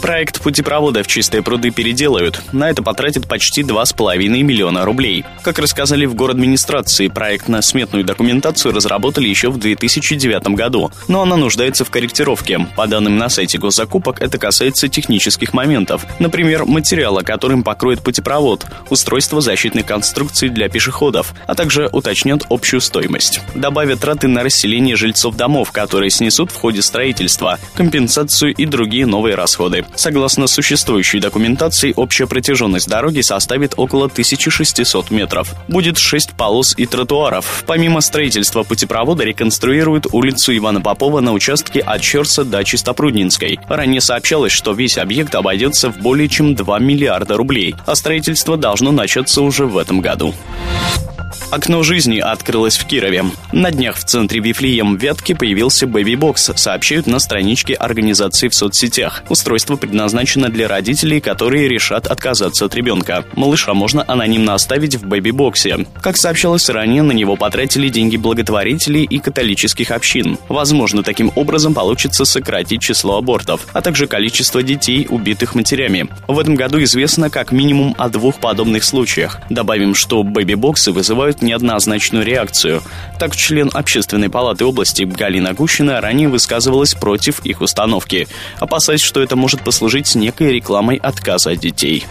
Проект путепровода в чистые пруды переделают. На это потратят почти 2,5 миллиона рублей. Как рассказали в город администрации, проект на сметную документацию разработали еще в 2009 году, но она нуждается в корректировке. По данным на сайте госзакупок, это касается технических моментов. Например, материала, которым покроет путепровод, устройство защитной конструкции для пешеходов, а также уточнят общую стоимость. Добавят траты на расселение жильцов домов, которые снесут в ходе строительства, компенсацию и другие новые расходы. Согласно существующей документации, общая протяженность дороги составит около 1600 метров. Будет 6 полос и тротуаров. Помимо строительства путепровода реконструируют улицу Ивана Попова на участке от Черса до Чистопруднинской. Ранее сообщалось, что весь объект обойдется в более чем 2 миллиарда рублей, а строительство должно начаться уже в этом году. Окно жизни открылось в Кирове. На днях в центре Вифлеем Вятки появился бэби-бокс, сообщают на страничке организации в соцсетях. Устройство предназначено для родителей, которые решат отказаться от ребенка. Малыша можно анонимно оставить в бэби-боксе. Как сообщалось ранее, на него потратили деньги благотворителей и католических общин. Возможно, таким образом получится сократить число абортов, а также количество детей, убитых матерями. В этом году известно как минимум о двух подобных случаях. Добавим, что бэби-боксы вызывают вызывают неоднозначную реакцию. Так, член Общественной палаты области Галина Гущина ранее высказывалась против их установки, опасаясь, что это может послужить некой рекламой отказа от детей.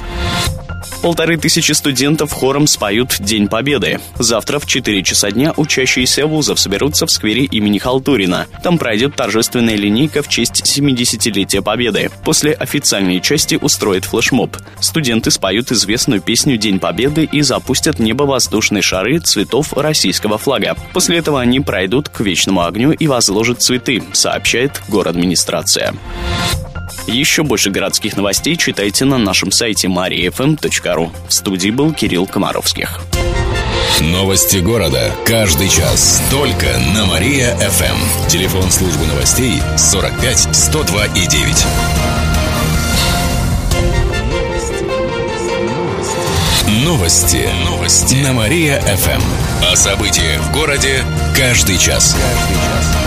Полторы тысячи студентов хором споют День Победы. Завтра в 4 часа дня учащиеся вузов соберутся в сквере имени Халтурина. Там пройдет торжественная линейка в честь 70-летия Победы. После официальной части устроят флешмоб. Студенты споют известную песню День Победы и запустят небо-воздушные шары цветов российского флага. После этого они пройдут к вечному огню и возложат цветы, сообщает город администрация. Еще больше городских новостей читайте на нашем сайте mariafm.ru. В студии был Кирилл Комаровских. Новости города. Каждый час. Только на Мария-ФМ. Телефон службы новостей 45 102 и 9. Новости. Новости. На Мария-ФМ. О событиях в городе каждый час. Каждый час.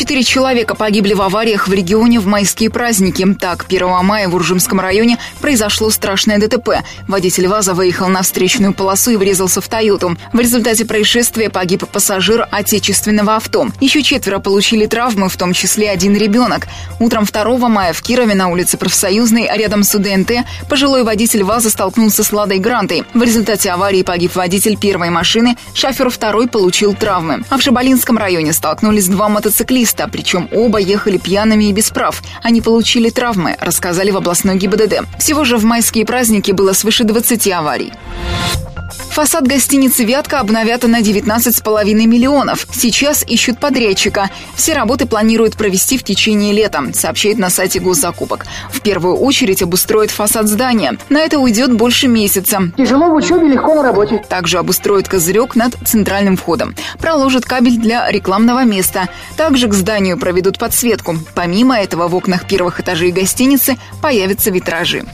Четыре человека погибли в авариях в регионе в майские праздники. Так, 1 мая в Уржимском районе произошло страшное ДТП. Водитель ВАЗа выехал на встречную полосу и врезался в Тойоту. В результате происшествия погиб пассажир отечественного авто. Еще четверо получили травмы, в том числе один ребенок. Утром 2 мая в Кирове на улице Профсоюзной, рядом с УДНТ, пожилой водитель ВАЗа столкнулся с Ладой Грантой. В результате аварии погиб водитель первой машины, шофер второй получил травмы. А в Шабалинском районе столкнулись два мотоциклиста мотоциклиста, причем оба ехали пьяными и без прав. Они получили травмы, рассказали в областной ГИБДД. Всего же в майские праздники было свыше 20 аварий. Фасад гостиницы «Вятка» обновят на 19,5 миллионов. Сейчас ищут подрядчика. Все работы планируют провести в течение лета, сообщает на сайте госзакупок. В первую очередь обустроят фасад здания. На это уйдет больше месяца. Тяжело в учебе, легко на работе. Также обустроят козырек над центральным входом. Проложат кабель для рекламного места. Также к зданию проведут подсветку. Помимо этого в окнах первых этажей гостиницы появятся витражи.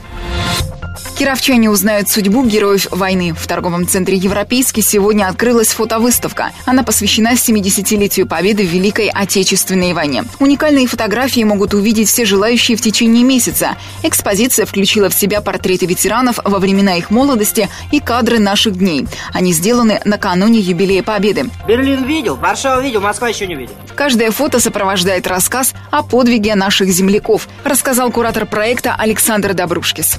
Кировчане узнают судьбу героев войны. В торговом центре «Европейский» сегодня открылась фотовыставка. Она посвящена 70-летию победы в Великой Отечественной войне. Уникальные фотографии могут увидеть все желающие в течение месяца. Экспозиция включила в себя портреты ветеранов во времена их молодости и кадры наших дней. Они сделаны накануне юбилея Победы. Берлин видел, Варшава видел, Москва еще не видел. Каждое фото сопровождает рассказ о подвиге наших земляков, рассказал куратор проекта Александр Добрушкис.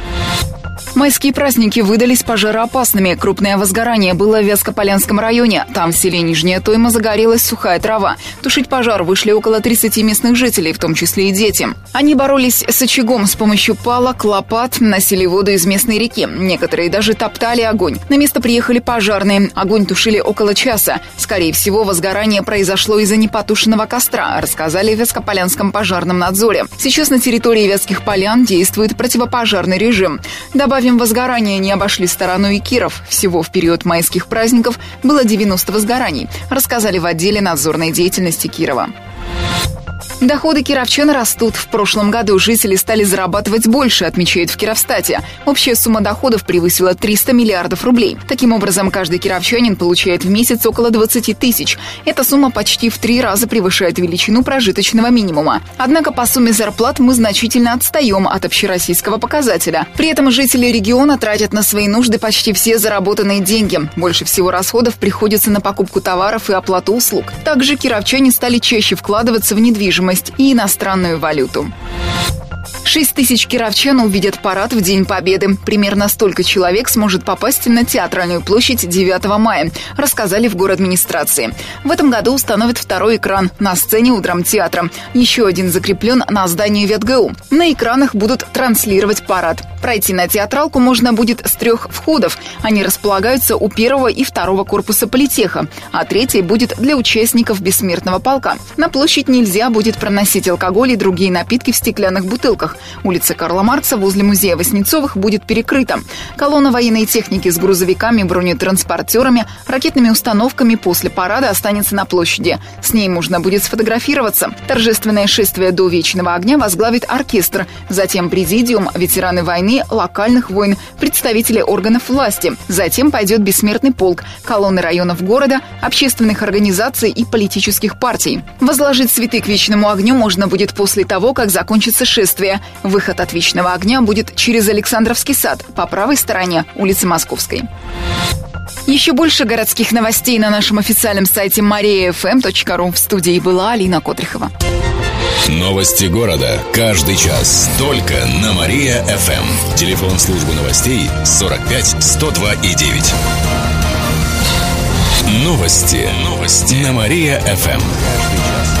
Майские праздники выдались пожароопасными. Крупное возгорание было в Вязкополянском районе. Там в селе Нижняя Тойма загорелась сухая трава. Тушить пожар вышли около 30 местных жителей, в том числе и дети. Они боролись с очагом с помощью палок, лопат, носили воду из местной реки. Некоторые даже топтали огонь. На место приехали пожарные. Огонь тушили около часа. Скорее всего, возгорание произошло из-за непотушенного костра, рассказали в Вязкополянском пожарном надзоре. Сейчас на территории Вязких полян действует противопожарный режим. Добавим Добавим, возгорания не обошли стороной и Киров. Всего в период майских праздников было 90 возгораний, рассказали в отделе надзорной деятельности Кирова. Доходы кировчан растут. В прошлом году жители стали зарабатывать больше, отмечает в Кировстате. Общая сумма доходов превысила 300 миллиардов рублей. Таким образом, каждый кировчанин получает в месяц около 20 тысяч. Эта сумма почти в три раза превышает величину прожиточного минимума. Однако по сумме зарплат мы значительно отстаем от общероссийского показателя. При этом жители региона тратят на свои нужды почти все заработанные деньги. Больше всего расходов приходится на покупку товаров и оплату услуг. Также кировчане стали чаще вкладываться в недвижимость недвижимость и иностранную валюту. 6 тысяч кировчан увидят парад в День Победы. Примерно столько человек сможет попасть на Театральную площадь 9 мая, рассказали в город администрации. В этом году установят второй экран на сцене у драмтеатра. Еще один закреплен на здании ВетГУ. На экранах будут транслировать парад. Пройти на театралку можно будет с трех входов. Они располагаются у первого и второго корпуса политеха, а третий будет для участников бессмертного полка. На площадь нельзя будет проносить алкоголь и другие напитки в стеклянных бутылках. Улица Карла Маркса возле музея Воснецовых будет перекрыта. Колонна военной техники с грузовиками, бронетранспортерами, ракетными установками после парада останется на площади. С ней можно будет сфотографироваться. Торжественное шествие до Вечного огня возглавит оркестр. Затем президиум, ветераны войны, локальных войн, представители органов власти. Затем пойдет бессмертный полк, колонны районов города, общественных организаций и политических партий. Возложить цветы к Вечному огню можно будет после того, как закончится шествие. Выход от Вечного огня будет через Александровский сад по правой стороне улицы Московской. Еще больше городских новостей на нашем официальном сайте mariafm.ru. В студии была Алина Котрихова. Новости города. Каждый час. Только на Мария-ФМ. Телефон службы новостей 45 102 и 9. Новости. Новости. На Мария-ФМ.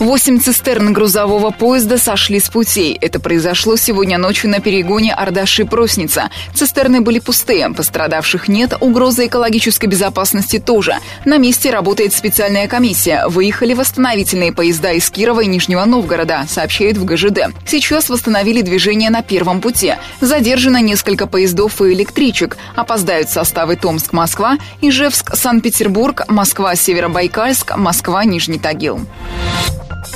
Восемь цистерн грузового поезда сошли с путей. Это произошло сегодня ночью на перегоне Ардаши-Просница. Цистерны были пустые, пострадавших нет, угрозы экологической безопасности тоже. На месте работает специальная комиссия. Выехали восстановительные поезда из Кирова и Нижнего Новгорода, сообщают в ГЖД. Сейчас восстановили движение на первом пути. Задержано несколько поездов и электричек. Опоздают составы Томск-Москва, Ижевск-Санкт-Петербург, Москва-Северобайкальск, Москва-Нижний Тагил.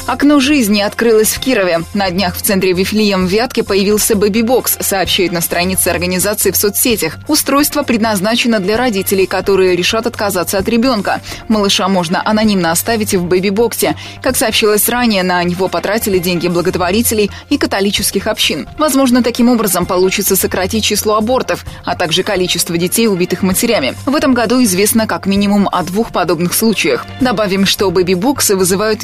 Окно жизни открылось в Кирове. На днях в центре Вифлеем в Вятке появился бэби-бокс, сообщает на странице организации в соцсетях. Устройство предназначено для родителей, которые решат отказаться от ребенка. Малыша можно анонимно оставить в бэби-боксе. Как сообщилось ранее, на него потратили деньги благотворителей и католических общин. Возможно, таким образом получится сократить число абортов, а также количество детей, убитых матерями. В этом году известно как минимум о двух подобных случаях. Добавим, что бэби-боксы вызывают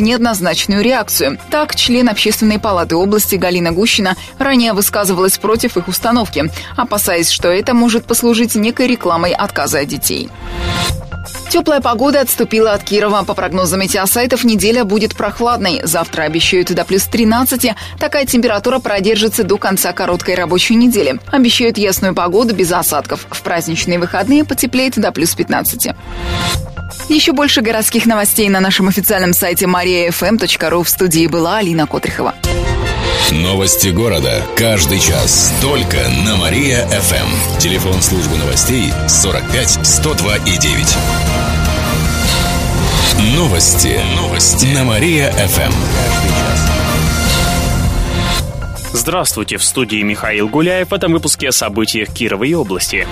неоднозначную реакцию. Так, член Общественной палаты области Галина Гущина ранее высказывалась против их установки, опасаясь, что это может послужить некой рекламой отказа от детей. Теплая погода отступила от Кирова. По прогнозам метеосайтов, неделя будет прохладной. Завтра обещают до плюс 13. Такая температура продержится до конца короткой рабочей недели. Обещают ясную погоду без осадков. В праздничные выходные потеплеет до плюс 15. Еще больше городских новостей на нашем официальном сайте mariafm.ru. В студии была Алина Котрихова. Новости города. Каждый час. Только на Мария-ФМ. Телефон службы новостей 45 102 и 9. Новости. Новости. На Мария-ФМ. Здравствуйте, в студии Михаил Гуляев. В этом выпуске о событиях Кировой области.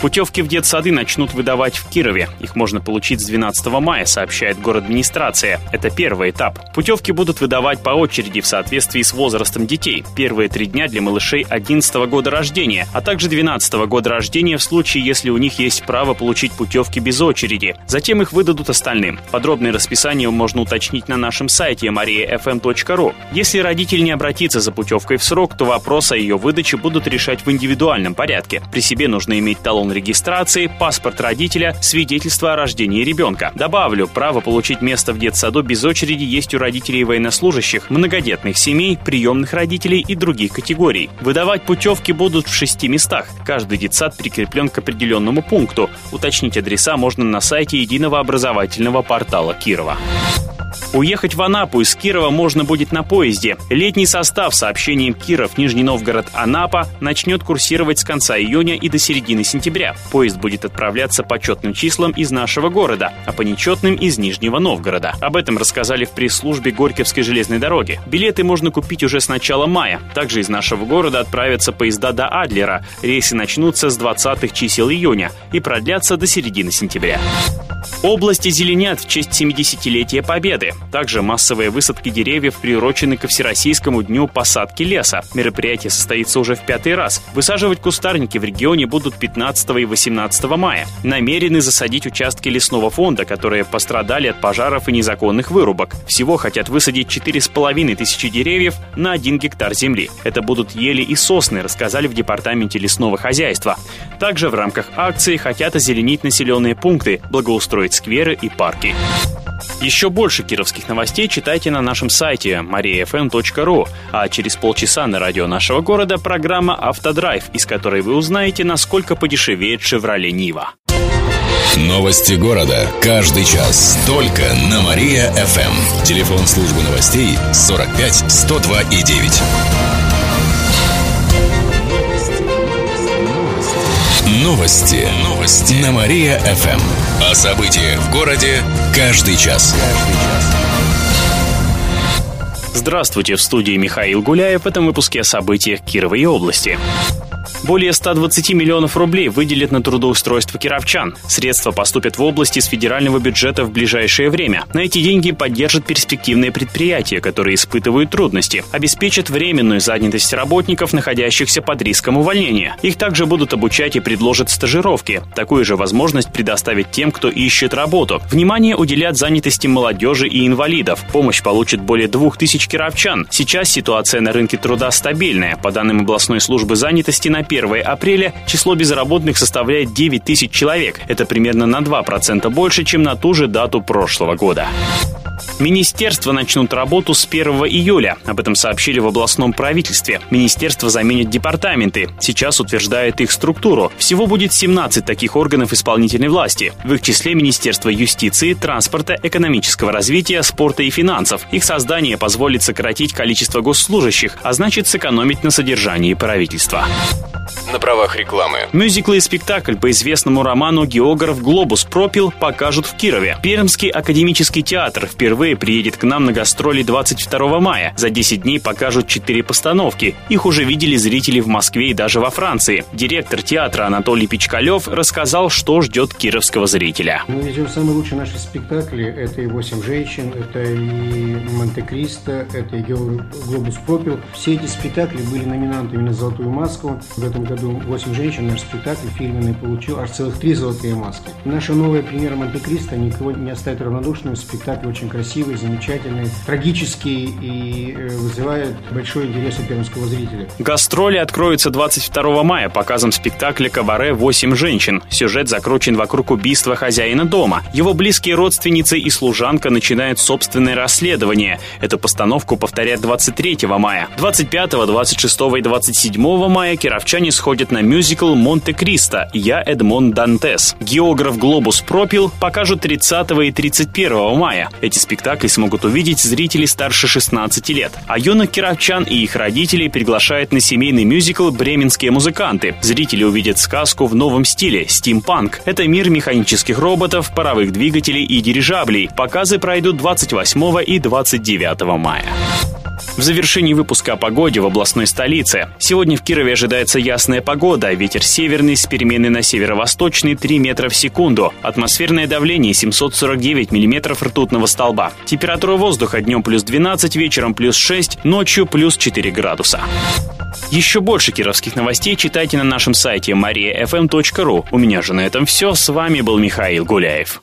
Путевки в детсады начнут выдавать в Кирове. Их можно получить с 12 мая, сообщает город администрация. Это первый этап. Путевки будут выдавать по очереди в соответствии с возрастом детей. Первые три дня для малышей 11 года рождения, а также 12 года рождения в случае, если у них есть право получить путевки без очереди. Затем их выдадут остальным. Подробное расписание можно уточнить на нашем сайте mariafm.ru. Если родитель не обратится за путевкой в срок, то вопрос о ее выдаче будут решать в индивидуальном порядке. При себе нужно иметь талон регистрации, паспорт родителя, свидетельство о рождении ребенка. Добавлю, право получить место в детсаду без очереди есть у родителей военнослужащих, многодетных семей, приемных родителей и других категорий. Выдавать путевки будут в шести местах. Каждый детсад прикреплен к определенному пункту. Уточнить адреса можно на сайте единого образовательного портала Кирова. Уехать в Анапу из Кирова можно будет на поезде. Летний состав сообщением Киров, Нижний Новгород, Анапа начнет курсировать с конца июня и до середины сентября. Поезд будет отправляться по четным числам из нашего города, а по нечетным из Нижнего Новгорода. Об этом рассказали в пресс-службе Горьковской железной дороги. Билеты можно купить уже с начала мая. Также из нашего города отправятся поезда до Адлера. Рейсы начнутся с 20-х чисел июня и продлятся до середины сентября. Области зеленят в честь 70-летия Победы. Также массовые высадки деревьев приурочены ко Всероссийскому дню посадки леса. Мероприятие состоится уже в пятый раз. Высаживать кустарники в регионе будут 15 и 18 мая. Намерены засадить участки лесного фонда, которые пострадали от пожаров и незаконных вырубок. Всего хотят высадить 4,5 тысячи деревьев на 1 гектар земли. Это будут ели и сосны, рассказали в Департаменте лесного хозяйства. Также в рамках акции хотят озеленить населенные пункты, благоустроить скверы и парки. Еще больше кировских новостей читайте на нашем сайте mariafm.ru, а через полчаса на радио нашего города программа «Автодрайв», из которой вы узнаете, насколько подешевеет «Шевроле Нива». Новости города. Каждый час. Только на Мария-ФМ. Телефон службы новостей 45 102 и 9. Новости. Новости. На Мария-ФМ. О событиях в городе каждый час. Здравствуйте, в студии Михаил Гуляев в этом выпуске о событиях Кировой области. Более 120 миллионов рублей выделят на трудоустройство кировчан. Средства поступят в области с федерального бюджета в ближайшее время. На эти деньги поддержат перспективные предприятия, которые испытывают трудности, обеспечат временную занятость работников, находящихся под риском увольнения. Их также будут обучать и предложат стажировки. Такую же возможность предоставить тем, кто ищет работу. Внимание уделят занятости молодежи и инвалидов. Помощь получат более 2000 кировчан. Сейчас ситуация на рынке труда стабильная. По данным областной службы занятости на 1 апреля число безработных составляет 9 тысяч человек. Это примерно на 2% больше, чем на ту же дату прошлого года. Министерства начнут работу с 1 июля. Об этом сообщили в областном правительстве. Министерство заменит департаменты. Сейчас утверждает их структуру. Всего будет 17 таких органов исполнительной власти. В их числе Министерство юстиции, транспорта, экономического развития, спорта и финансов. Их создание позволит сократить количество госслужащих, а значит сэкономить на содержании правительства на правах рекламы. Мюзикл и спектакль по известному роману «Географ Глобус пропил» покажут в Кирове. Пермский академический театр впервые приедет к нам на гастроли 22 мая. За 10 дней покажут 4 постановки. Их уже видели зрители в Москве и даже во Франции. Директор театра Анатолий Пичкалев рассказал, что ждет кировского зрителя. Мы ведем самые лучшие наши спектакли. Это и «Восемь женщин», это и «Монте-Кристо», это и «Глобус пропил». Все эти спектакли были номинантами на «Золотую маску». В этом году «Восемь женщин» наш спектакль фирменный получил аж целых три золотые маски. Наша новая премьера «Монте-Кристо» никого не оставит равнодушным. Спектакль очень красивый, замечательный, трагический и э, вызывает большой интерес у пермского зрителя. Гастроли откроются 22 мая показом спектакля «Кабаре. Восемь женщин». Сюжет закручен вокруг убийства хозяина дома. Его близкие родственницы и служанка начинают собственное расследование. Эту постановку повторят 23 мая. 25, 26 и 27 мая кировчане сходят сходят на мюзикл «Монте-Кристо. Я Эдмон Дантес». Географ «Глобус пропил» покажут 30 и 31 мая. Эти спектакли смогут увидеть зрители старше 16 лет. А юных кировчан и их родителей приглашают на семейный мюзикл «Бременские музыканты». Зрители увидят сказку в новом стиле – стимпанк. Это мир механических роботов, паровых двигателей и дирижаблей. Показы пройдут 28 и 29 мая. В завершении выпуска о погоде в областной столице. Сегодня в Кирове ожидается ясная погода, ветер северный с переменной на северо-восточный 3 метра в секунду, атмосферное давление 749 миллиметров ртутного столба. Температура воздуха днем плюс 12, вечером плюс 6, ночью плюс 4 градуса. Еще больше кировских новостей читайте на нашем сайте mariafm.ru. У меня же на этом все. С вами был Михаил Гуляев.